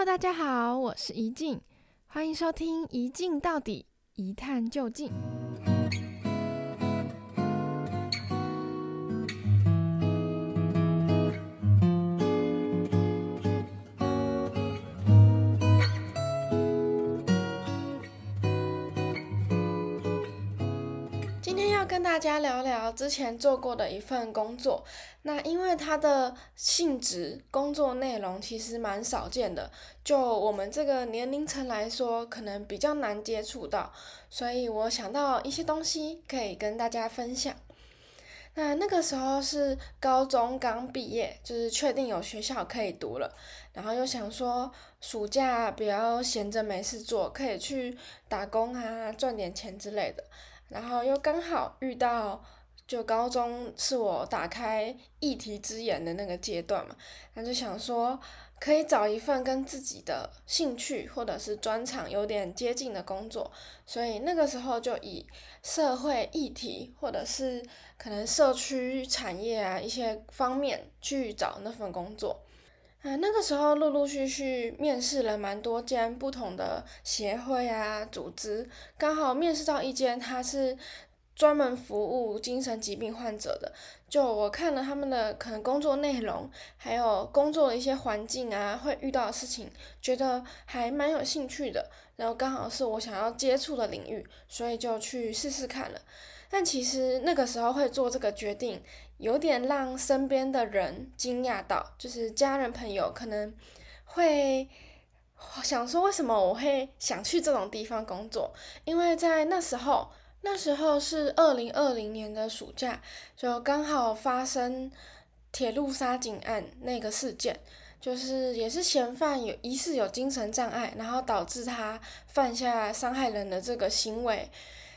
Hello，大家好，我是怡静，欢迎收听《一镜到底，一探究竟》。跟大家聊聊之前做过的一份工作，那因为它的性质、工作内容其实蛮少见的，就我们这个年龄层来说，可能比较难接触到，所以我想到一些东西可以跟大家分享。那那个时候是高中刚毕业，就是确定有学校可以读了，然后又想说暑假不要闲着没事做，可以去打工啊，赚点钱之类的。然后又刚好遇到，就高中是我打开议题之眼的那个阶段嘛，那就想说可以找一份跟自己的兴趣或者是专长有点接近的工作，所以那个时候就以社会议题或者是可能社区产业啊一些方面去找那份工作。啊，那个时候陆陆续续面试了蛮多间不同的协会啊、组织，刚好面试到一间，他是专门服务精神疾病患者的。就我看了他们的可能工作内容，还有工作的一些环境啊，会遇到的事情，觉得还蛮有兴趣的。然后刚好是我想要接触的领域，所以就去试试看了。但其实那个时候会做这个决定，有点让身边的人惊讶到，就是家人朋友可能会想说，为什么我会想去这种地方工作？因为在那时候，那时候是二零二零年的暑假，就刚好发生铁路杀警案那个事件，就是也是嫌犯有疑似有精神障碍，然后导致他犯下伤害人的这个行为，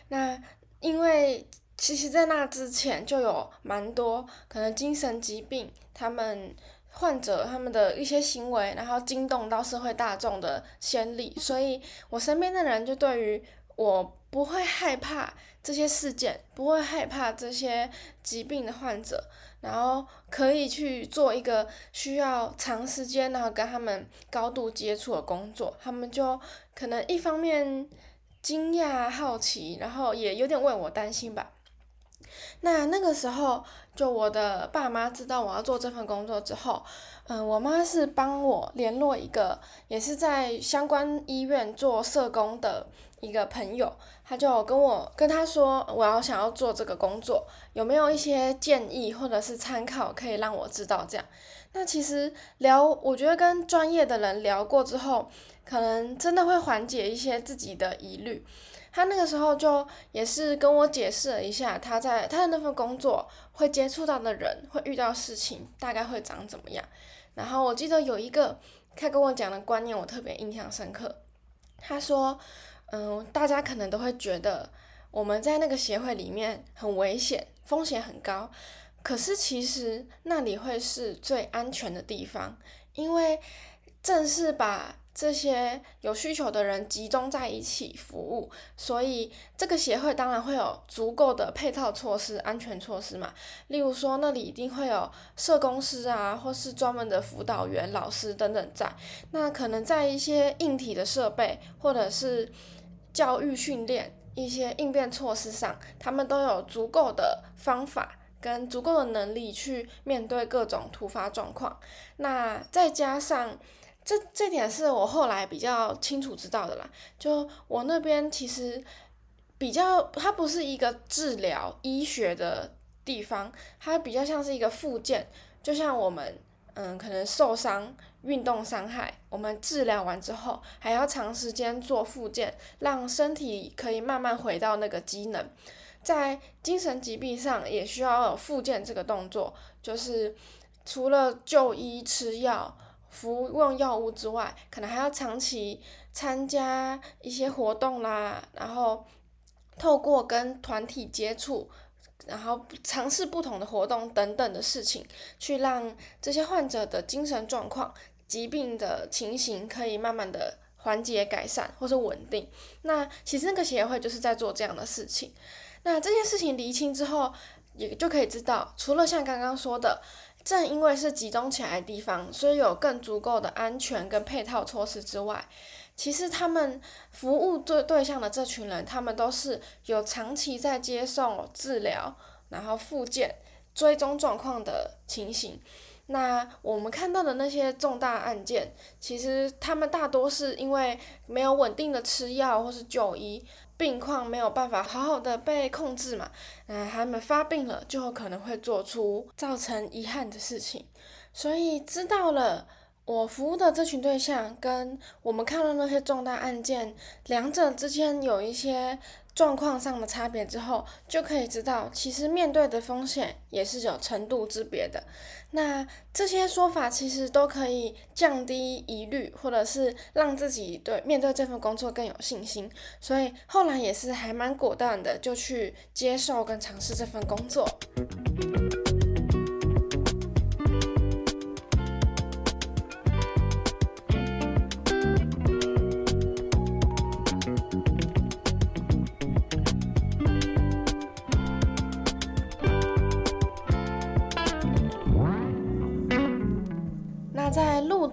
那。因为其实，在那之前就有蛮多可能精神疾病，他们患者他们的一些行为，然后惊动到社会大众的先例，所以我身边的人就对于我不会害怕这些事件，不会害怕这些疾病的患者，然后可以去做一个需要长时间然后跟他们高度接触的工作，他们就可能一方面。惊讶、好奇，然后也有点为我担心吧。那那个时候，就我的爸妈知道我要做这份工作之后，嗯，我妈是帮我联络一个也是在相关医院做社工的一个朋友，他就跟我跟他说，我要想要做这个工作，有没有一些建议或者是参考可以让我知道这样。那其实聊，我觉得跟专业的人聊过之后，可能真的会缓解一些自己的疑虑。他那个时候就也是跟我解释了一下，他在他的那份工作会接触到的人，会遇到事情，大概会长怎么样。然后我记得有一个他跟我讲的观念，我特别印象深刻。他说：“嗯，大家可能都会觉得我们在那个协会里面很危险，风险很高。”可是其实那里会是最安全的地方，因为正是把这些有需求的人集中在一起服务，所以这个协会当然会有足够的配套措施、安全措施嘛。例如说，那里一定会有社工师啊，或是专门的辅导员、老师等等在。那可能在一些硬体的设备，或者是教育训练、一些应变措施上，他们都有足够的方法。跟足够的能力去面对各种突发状况，那再加上这这点是我后来比较清楚知道的啦。就我那边其实比较，它不是一个治疗医学的地方，它比较像是一个附件。就像我们嗯，可能受伤、运动伤害，我们治疗完之后还要长时间做复健，让身体可以慢慢回到那个机能。在精神疾病上也需要有复健这个动作，就是除了就医吃药、服用药物之外，可能还要长期参加一些活动啦，然后透过跟团体接触，然后尝试不同的活动等等的事情，去让这些患者的精神状况、疾病的情形可以慢慢的缓解、改善或是稳定。那其实那个协会就是在做这样的事情。那这件事情厘清之后，也就可以知道，除了像刚刚说的，正因为是集中起来的地方，所以有更足够的安全跟配套措施之外，其实他们服务对对象的这群人，他们都是有长期在接受治疗，然后复健、追踪状况的情形。那我们看到的那些重大案件，其实他们大多是因为没有稳定的吃药或是就医，病况没有办法好好的被控制嘛，那他们发病了，就可能会做出造成遗憾的事情。所以知道了我服务的这群对象跟我们看到那些重大案件，两者之间有一些。状况上的差别之后，就可以知道，其实面对的风险也是有程度之别的。那这些说法其实都可以降低疑虑，或者是让自己对面对这份工作更有信心。所以后来也是还蛮果断的，就去接受跟尝试这份工作。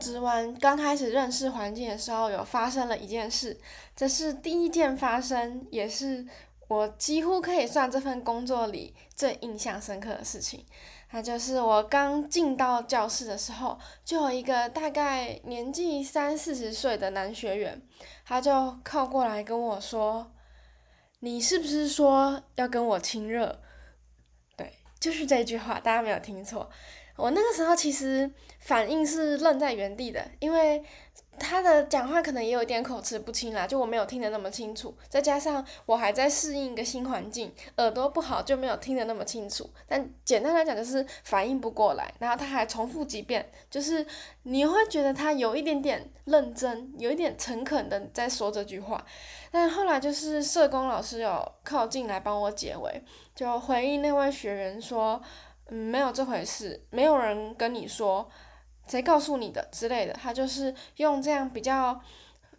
在入职完刚开始认识环境的时候，有发生了一件事，这是第一件发生，也是我几乎可以算这份工作里最印象深刻的事情。那就是我刚进到教室的时候，就有一个大概年纪三四十岁的男学员，他就靠过来跟我说：“你是不是说要跟我亲热？”对，就是这句话，大家没有听错。我那个时候其实反应是愣在原地的，因为他的讲话可能也有点口齿不清啦，就我没有听得那么清楚，再加上我还在适应一个新环境，耳朵不好就没有听得那么清楚。但简单来讲就是反应不过来，然后他还重复几遍，就是你会觉得他有一点点认真，有一点诚恳的在说这句话。但后来就是社工老师有靠近来帮我解围，就回应那位学员说。嗯，没有这回事，没有人跟你说，谁告诉你的之类的。他就是用这样比较，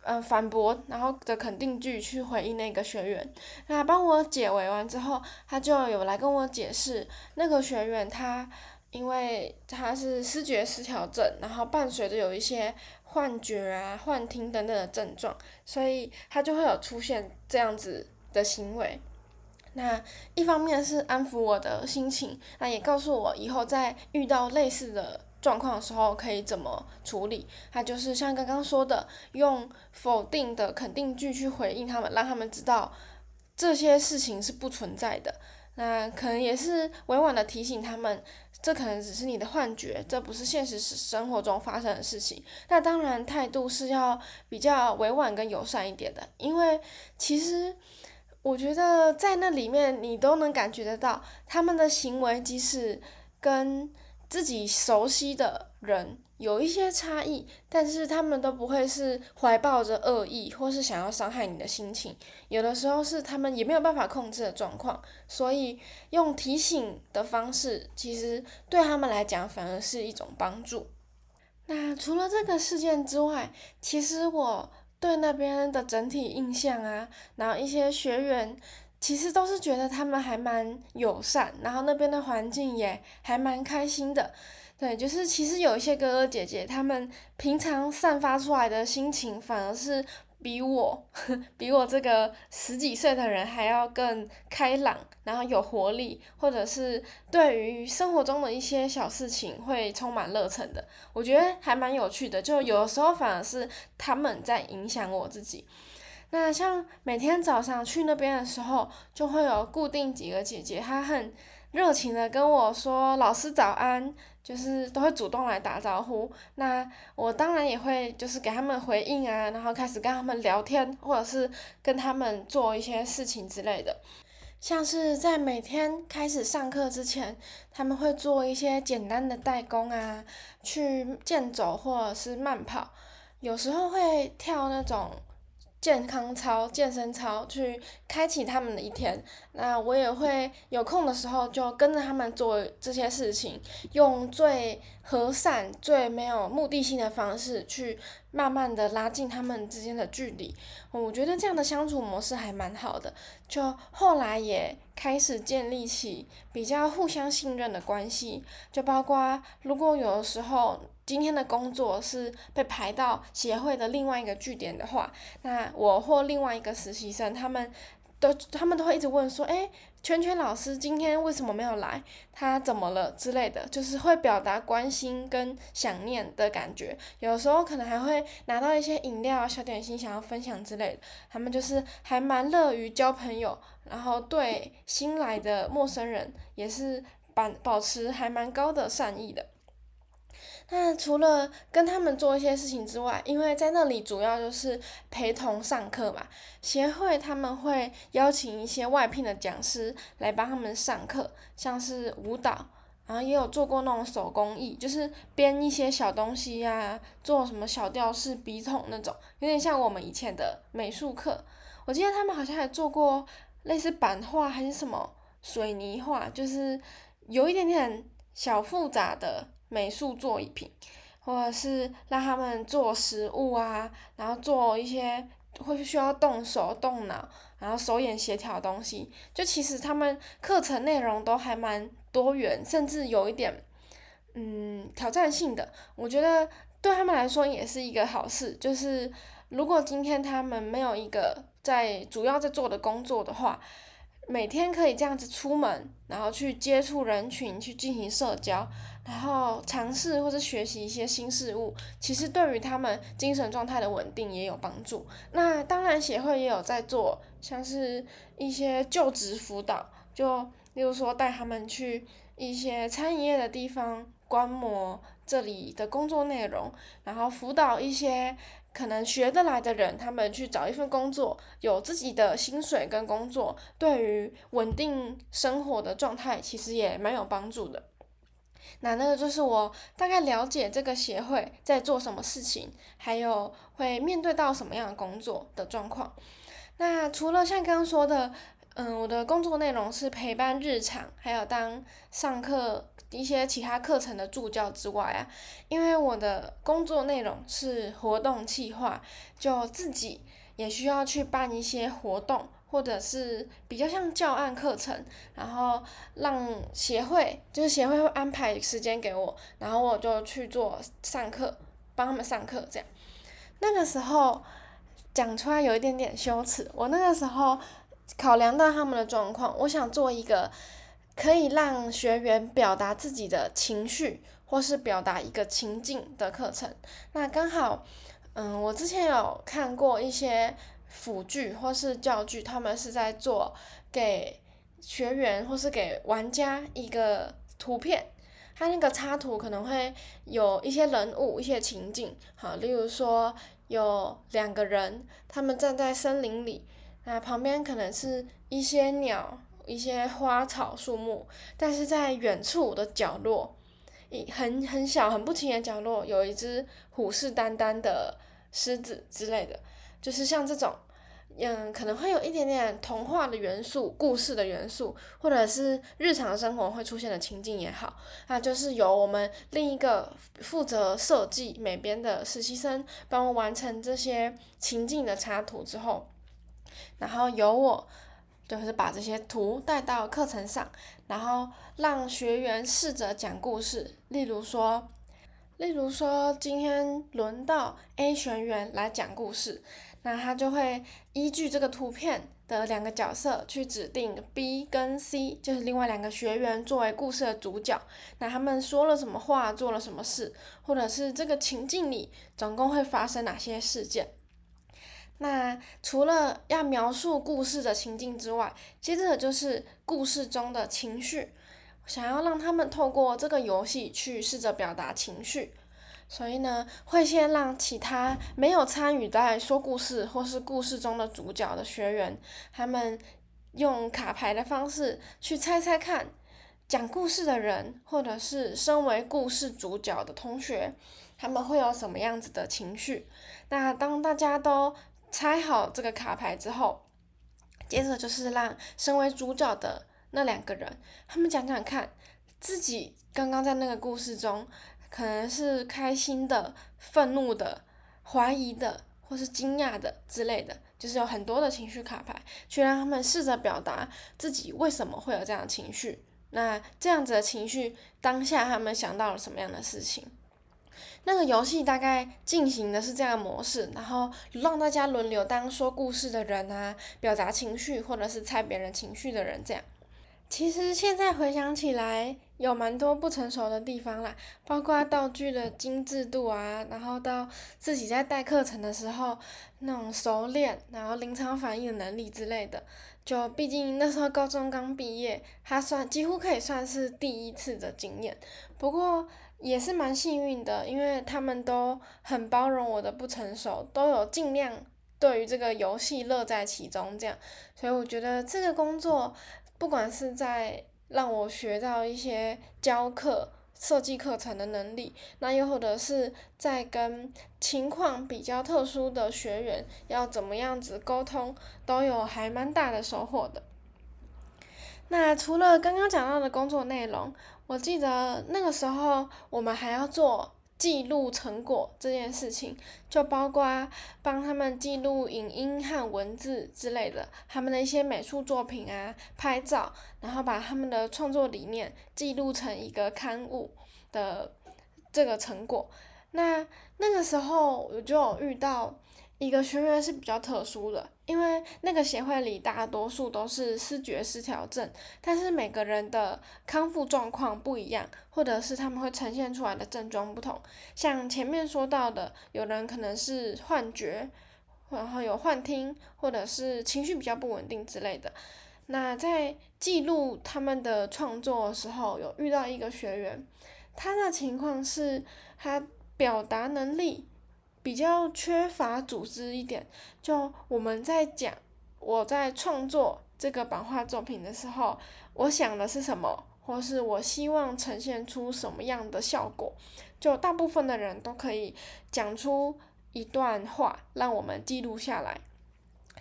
嗯、反驳然后的肯定句去回应那个学员。那帮我解围完之后，他就有来跟我解释，那个学员他因为他是视觉失调症，然后伴随着有一些幻觉啊、幻听等等的症状，所以他就会有出现这样子的行为。那一方面是安抚我的心情，那也告诉我以后在遇到类似的状况的时候可以怎么处理。他就是像刚刚说的，用否定的肯定句去回应他们，让他们知道这些事情是不存在的。那可能也是委婉的提醒他们，这可能只是你的幻觉，这不是现实生活中发生的事情。那当然态度是要比较委婉跟友善一点的，因为其实。我觉得在那里面，你都能感觉得到他们的行为，即使跟自己熟悉的人有一些差异，但是他们都不会是怀抱着恶意或是想要伤害你的心情。有的时候是他们也没有办法控制的状况，所以用提醒的方式，其实对他们来讲反而是一种帮助。那除了这个事件之外，其实我。对那边的整体印象啊，然后一些学员其实都是觉得他们还蛮友善，然后那边的环境也还蛮开心的。对，就是其实有一些哥哥姐姐，他们平常散发出来的心情反而是。比我，比我这个十几岁的人还要更开朗，然后有活力，或者是对于生活中的一些小事情会充满热忱的，我觉得还蛮有趣的。就有的时候反而是他们在影响我自己。那像每天早上去那边的时候，就会有固定几个姐姐，她很热情的跟我说：“老师早安。”就是都会主动来打招呼，那我当然也会就是给他们回应啊，然后开始跟他们聊天，或者是跟他们做一些事情之类的。像是在每天开始上课之前，他们会做一些简单的代工啊，去健走或者是慢跑，有时候会跳那种健康操、健身操去开启他们的一天。那我也会有空的时候就跟着他们做这些事情，用最和善、最没有目的性的方式去慢慢的拉近他们之间的距离。我觉得这样的相处模式还蛮好的。就后来也开始建立起比较互相信任的关系，就包括如果有的时候。今天的工作是被排到协会的另外一个据点的话，那我或另外一个实习生，他们都他们都会一直问说，诶，圈圈老师今天为什么没有来？他怎么了之类的，就是会表达关心跟想念的感觉。有时候可能还会拿到一些饮料、小点心想要分享之类的。他们就是还蛮乐于交朋友，然后对新来的陌生人也是保保持还蛮高的善意的。那除了跟他们做一些事情之外，因为在那里主要就是陪同上课嘛，协会他们会邀请一些外聘的讲师来帮他们上课，像是舞蹈，然后也有做过那种手工艺，就是编一些小东西呀、做什么小吊饰、笔筒那种，有点像我们以前的美术课。我记得他们好像还做过类似版画还是什么水泥画，就是有一点点小复杂的。美术作品，或者是让他们做食物啊，然后做一些会需要动手动脑，然后手眼协调的东西。就其实他们课程内容都还蛮多元，甚至有一点嗯挑战性的。我觉得对他们来说也是一个好事。就是如果今天他们没有一个在主要在做的工作的话，每天可以这样子出门，然后去接触人群，去进行社交。然后尝试或者学习一些新事物，其实对于他们精神状态的稳定也有帮助。那当然，协会也有在做，像是一些就职辅导，就例如说带他们去一些餐饮业的地方观摩这里的工作内容，然后辅导一些可能学得来的人，他们去找一份工作，有自己的薪水跟工作，对于稳定生活的状态，其实也蛮有帮助的。那那个就是我大概了解这个协会在做什么事情，还有会面对到什么样的工作的状况。那除了像刚刚说的，嗯，我的工作内容是陪伴日常，还有当上课一些其他课程的助教之外啊，因为我的工作内容是活动企划，就自己也需要去办一些活动。或者是比较像教案课程，然后让协会，就是协会会安排时间给我，然后我就去做上课，帮他们上课这样。那个时候讲出来有一点点羞耻，我那个时候考量到他们的状况，我想做一个可以让学员表达自己的情绪，或是表达一个情境的课程。那刚好，嗯，我之前有看过一些。辅具或是教具，他们是在做给学员或是给玩家一个图片，它那个插图可能会有一些人物、一些情景，好，例如说有两个人，他们站在森林里，那旁边可能是一些鸟、一些花草树木，但是在远处的角落，一很很小、很不起眼的角落，有一只虎视眈眈的狮子之类的。就是像这种，嗯，可能会有一点点童话的元素、故事的元素，或者是日常生活会出现的情境也好，那就是由我们另一个负责设计美编的实习生帮我完成这些情境的插图之后，然后由我就是把这些图带到课程上，然后让学员试着讲故事，例如说。例如说，今天轮到 A 学员来讲故事，那他就会依据这个图片的两个角色去指定 B 跟 C，就是另外两个学员作为故事的主角。那他们说了什么话，做了什么事，或者是这个情境里总共会发生哪些事件？那除了要描述故事的情境之外，接着就是故事中的情绪。想要让他们透过这个游戏去试着表达情绪，所以呢，会先让其他没有参与在说故事或是故事中的主角的学员，他们用卡牌的方式去猜猜看，讲故事的人或者是身为故事主角的同学，他们会有什么样子的情绪。那当大家都拆好这个卡牌之后，接着就是让身为主角的那两个人，他们讲讲看，自己刚刚在那个故事中，可能是开心的、愤怒的、怀疑的，或是惊讶的之类的，就是有很多的情绪卡牌，去让他们试着表达自己为什么会有这样的情绪。那这样子的情绪，当下他们想到了什么样的事情？那个游戏大概进行的是这样的模式，然后让大家轮流当说故事的人啊，表达情绪或者是猜别人情绪的人这样。其实现在回想起来，有蛮多不成熟的地方啦，包括道具的精致度啊，然后到自己在带课程的时候那种熟练，然后临场反应的能力之类的。就毕竟那时候高中刚毕业，他算几乎可以算是第一次的经验。不过也是蛮幸运的，因为他们都很包容我的不成熟，都有尽量对于这个游戏乐在其中这样。所以我觉得这个工作，不管是在让我学到一些教课。设计课程的能力，那又或者是在跟情况比较特殊的学员要怎么样子沟通，都有还蛮大的收获的。那除了刚刚讲到的工作内容，我记得那个时候我们还要做。记录成果这件事情，就包括帮他们记录影音和文字之类的，他们的一些美术作品啊，拍照，然后把他们的创作理念记录成一个刊物的这个成果。那那个时候我就有遇到。一个学员是比较特殊的，因为那个协会里大多数都是视觉失调症，但是每个人的康复状况不一样，或者是他们会呈现出来的症状不同。像前面说到的，有人可能是幻觉，然后有幻听，或者是情绪比较不稳定之类的。那在记录他们的创作的时候，有遇到一个学员，他的情况是他表达能力。比较缺乏组织一点，就我们在讲我在创作这个版画作品的时候，我想的是什么，或是我希望呈现出什么样的效果，就大部分的人都可以讲出一段话，让我们记录下来。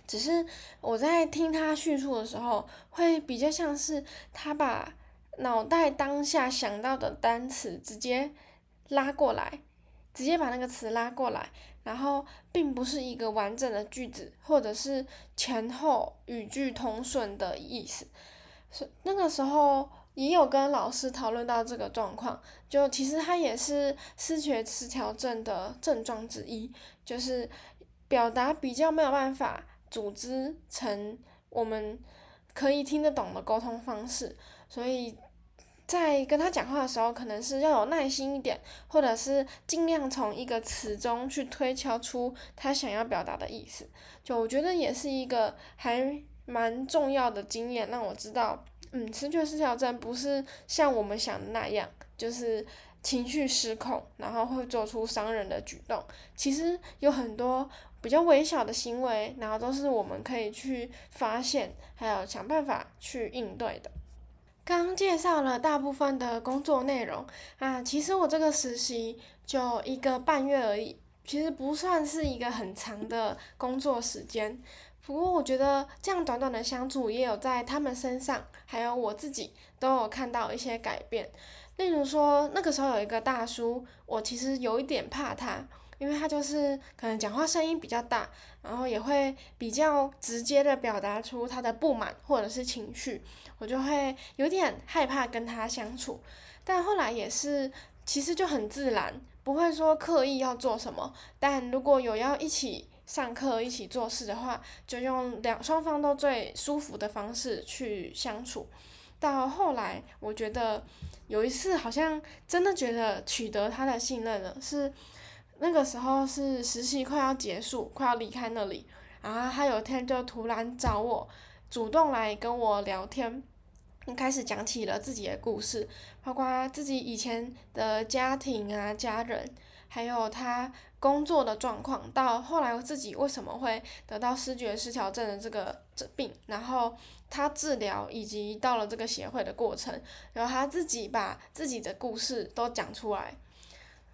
只是我在听他叙述的时候，会比较像是他把脑袋当下想到的单词直接拉过来。直接把那个词拉过来，然后并不是一个完整的句子，或者是前后语句通顺的意思。是那个时候也有跟老师讨论到这个状况，就其实它也是思觉失调症的症状之一，就是表达比较没有办法组织成我们可以听得懂的沟通方式，所以。在跟他讲话的时候，可能是要有耐心一点，或者是尽量从一个词中去推敲出他想要表达的意思。就我觉得也是一个还蛮重要的经验，让我知道，嗯，思觉失调症不是像我们想的那样，就是情绪失控，然后会做出伤人的举动。其实有很多比较微小的行为，然后都是我们可以去发现，还有想办法去应对的。刚介绍了大部分的工作内容啊，其实我这个实习就一个半月而已，其实不算是一个很长的工作时间。不过我觉得这样短短的相处，也有在他们身上，还有我自己都有看到一些改变。例如说，那个时候有一个大叔，我其实有一点怕他。因为他就是可能讲话声音比较大，然后也会比较直接的表达出他的不满或者是情绪，我就会有点害怕跟他相处。但后来也是，其实就很自然，不会说刻意要做什么。但如果有要一起上课、一起做事的话，就用两双方都最舒服的方式去相处。到后来，我觉得有一次好像真的觉得取得他的信任了，是。那个时候是实习快要结束，快要离开那里，然后他有天就突然找我，主动来跟我聊天，开始讲起了自己的故事，包括自己以前的家庭啊、家人，还有他工作的状况，到后来我自己为什么会得到失觉失调症的这个这病，然后他治疗以及到了这个协会的过程，然后他自己把自己的故事都讲出来。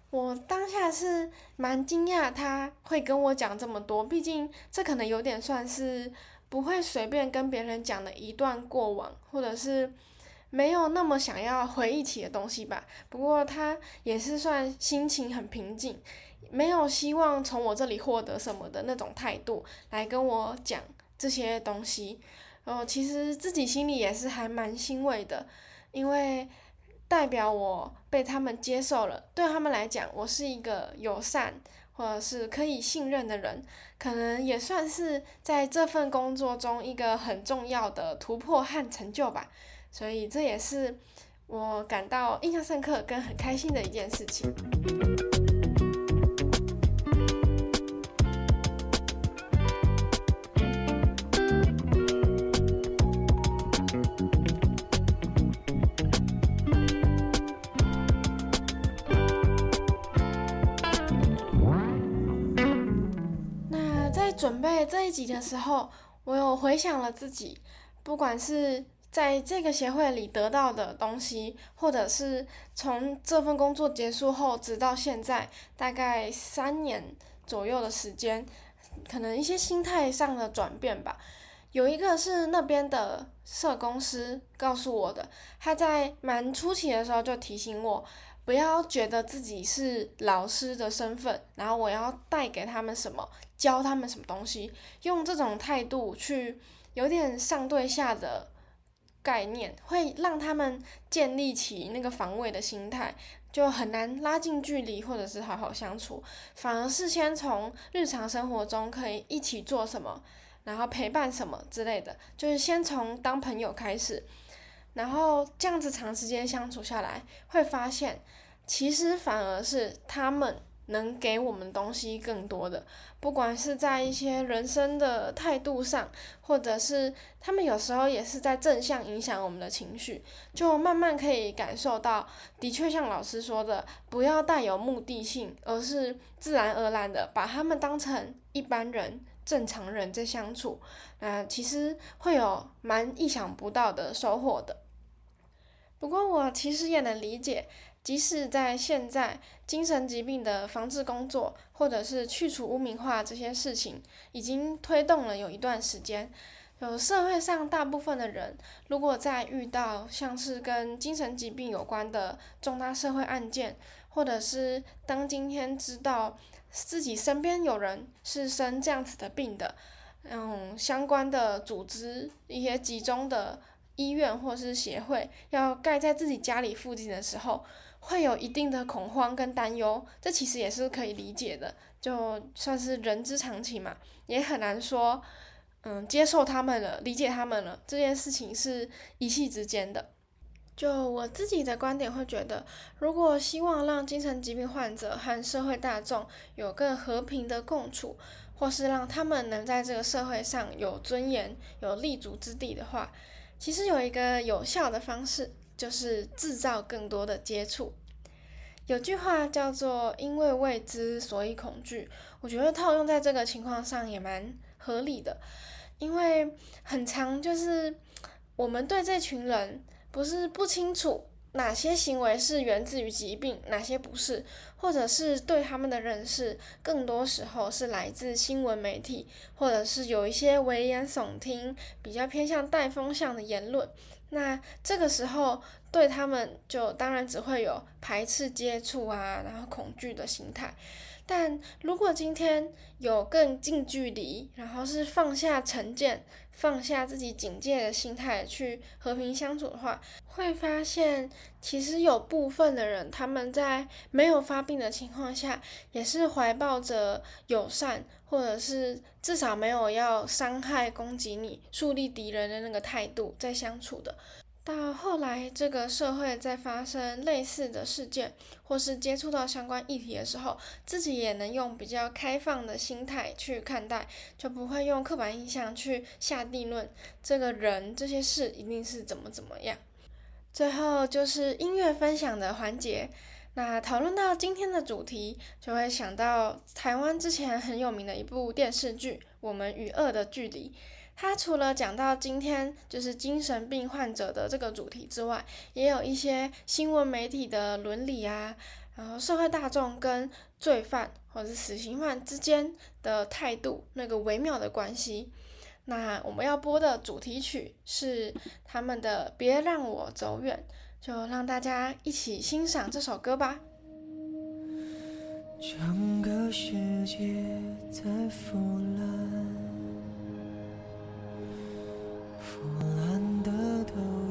我当下是蛮惊讶他会跟我讲这么多，毕竟这可能有点算是不会随便跟别人讲的一段过往，或者是没有那么想要回忆起的东西吧。不过他也是算心情很平静，没有希望从我这里获得什么的那种态度来跟我讲这些东西。哦，其实自己心里也是还蛮欣慰的，因为。代表我被他们接受了，对他们来讲，我是一个友善或者是可以信任的人，可能也算是在这份工作中一个很重要的突破和成就吧。所以这也是我感到印象深刻跟很开心的一件事情。的时候，我有回想了自己，不管是在这个协会里得到的东西，或者是从这份工作结束后直到现在，大概三年左右的时间，可能一些心态上的转变吧。有一个是那边的社工师告诉我的，他在蛮初期的时候就提醒我。不要觉得自己是老师的身份，然后我要带给他们什么，教他们什么东西，用这种态度去有点上对下的概念，会让他们建立起那个防卫的心态，就很难拉近距离或者是好好相处。反而是先从日常生活中可以一起做什么，然后陪伴什么之类的，就是先从当朋友开始。然后这样子长时间相处下来，会发现，其实反而是他们能给我们东西更多的，不管是在一些人生的态度上，或者是他们有时候也是在正向影响我们的情绪，就慢慢可以感受到，的确像老师说的，不要带有目的性，而是自然而然的把他们当成一般人、正常人在相处，那其实会有蛮意想不到的收获的。不过我其实也能理解，即使在现在精神疾病的防治工作，或者是去除污名化这些事情，已经推动了有一段时间，有社会上大部分的人，如果在遇到像是跟精神疾病有关的重大社会案件，或者是当今天知道自己身边有人是生这样子的病的，嗯，相关的组织一些集中的。医院或是协会要盖在自己家里附近的时候，会有一定的恐慌跟担忧，这其实也是可以理解的，就算是人之常情嘛，也很难说，嗯，接受他们了，理解他们了，这件事情是一夕之间的。就我自己的观点会觉得，如果希望让精神疾病患者和社会大众有更和平的共处，或是让他们能在这个社会上有尊严、有立足之地的话，其实有一个有效的方式，就是制造更多的接触。有句话叫做“因为未知，所以恐惧”，我觉得套用在这个情况上也蛮合理的。因为很常就是我们对这群人不是不清楚。哪些行为是源自于疾病，哪些不是，或者是对他们的认识，更多时候是来自新闻媒体，或者是有一些危言耸听，比较偏向带风向的言论。那这个时候对他们就当然只会有排斥接触啊，然后恐惧的心态。但如果今天有更近距离，然后是放下成见，放下自己警戒的心态去和平相处的话，会发现其实有部分的人，他们在没有发病的情况下，也是怀抱着友善，或者是至少没有要伤害、攻击你、树立敌人的那个态度在相处的。到后来，这个社会在发生类似的事件，或是接触到相关议题的时候，自己也能用比较开放的心态去看待，就不会用刻板印象去下定论。这个人这些事一定是怎么怎么样。最后就是音乐分享的环节。那讨论到今天的主题，就会想到台湾之前很有名的一部电视剧《我们与恶的距离》。他除了讲到今天就是精神病患者的这个主题之外，也有一些新闻媒体的伦理啊，然后社会大众跟罪犯或者是死刑犯之间的态度那个微妙的关系。那我们要播的主题曲是他们的《别让我走远》，就让大家一起欣赏这首歌吧。整个世界在腐烂，腐烂的都